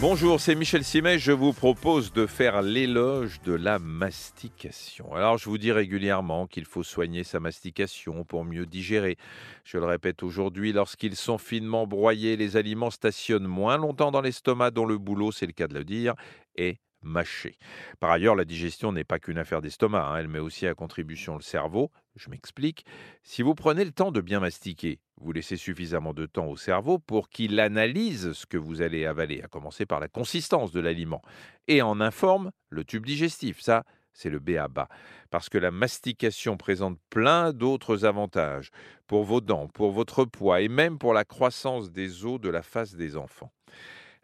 Bonjour, c'est Michel Simet. Je vous propose de faire l'éloge de la mastication. Alors, je vous dis régulièrement qu'il faut soigner sa mastication pour mieux digérer. Je le répète aujourd'hui, lorsqu'ils sont finement broyés, les aliments stationnent moins longtemps dans l'estomac, dont le boulot, c'est le cas de le dire, est mâcher. Par ailleurs, la digestion n'est pas qu'une affaire d'estomac, hein, elle met aussi à contribution le cerveau. Je m'explique. Si vous prenez le temps de bien mastiquer, vous laissez suffisamment de temps au cerveau pour qu'il analyse ce que vous allez avaler, à commencer par la consistance de l'aliment, et en informe le tube digestif. Ça, c'est le B à bas. Parce que la mastication présente plein d'autres avantages pour vos dents, pour votre poids et même pour la croissance des os de la face des enfants.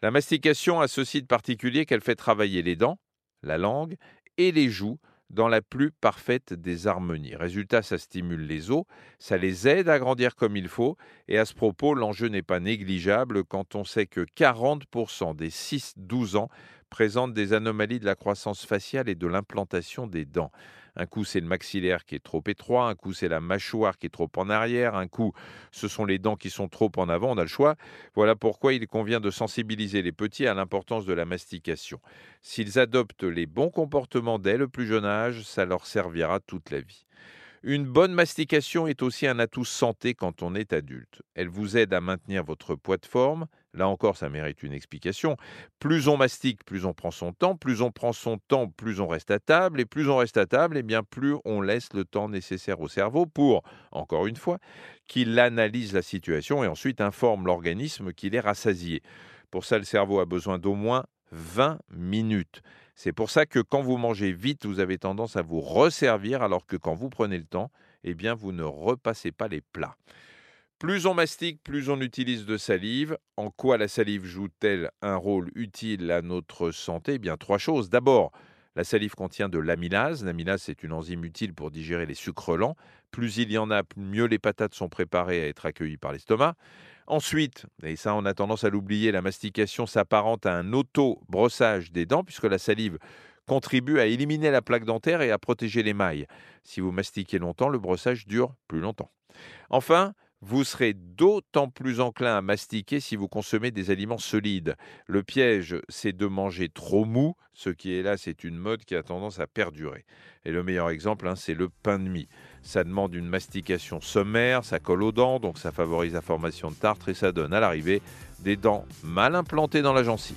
La mastication a ceci de particulier qu'elle fait travailler les dents, la langue et les joues dans la plus parfaite des harmonies. Résultat, ça stimule les os, ça les aide à grandir comme il faut, et à ce propos, l'enjeu n'est pas négligeable quand on sait que 40% des 6-12 ans présentent des anomalies de la croissance faciale et de l'implantation des dents. Un coup, c'est le maxillaire qui est trop étroit, un coup, c'est la mâchoire qui est trop en arrière, un coup, ce sont les dents qui sont trop en avant, on a le choix. Voilà pourquoi il convient de sensibiliser les petits à l'importance de la mastication. S'ils adoptent les bons comportements dès le plus jeune âge, ça leur servira toute la vie. Une bonne mastication est aussi un atout santé quand on est adulte. Elle vous aide à maintenir votre poids de forme. Là encore, ça mérite une explication. Plus on mastique, plus on prend son temps. Plus on prend son temps, plus on reste à table. Et plus on reste à table, et eh bien plus on laisse le temps nécessaire au cerveau pour, encore une fois, qu'il analyse la situation et ensuite informe l'organisme qu'il est rassasié. Pour ça, le cerveau a besoin d'au moins 20 minutes. C'est pour ça que quand vous mangez vite, vous avez tendance à vous resservir, alors que quand vous prenez le temps, eh bien, vous ne repassez pas les plats. Plus on mastique, plus on utilise de salive. En quoi la salive joue-t-elle un rôle utile à notre santé? Eh bien, trois choses. D'abord, la salive contient de l'amylase. L'amylase, c'est une enzyme utile pour digérer les sucres lents. Plus il y en a, mieux les patates sont préparées à être accueillies par l'estomac. Ensuite, et ça on a tendance à l'oublier, la mastication s'apparente à un auto-brossage des dents puisque la salive contribue à éliminer la plaque dentaire et à protéger les mailles. Si vous mastiquez longtemps, le brossage dure plus longtemps. Enfin, vous serez d'autant plus enclin à mastiquer si vous consommez des aliments solides. Le piège, c'est de manger trop mou. Ce qui est là, c'est une mode qui a tendance à perdurer. Et le meilleur exemple, hein, c'est le pain de mie. Ça demande une mastication sommaire, ça colle aux dents, donc ça favorise la formation de tartre et ça donne à l'arrivée des dents mal implantées dans la gencive.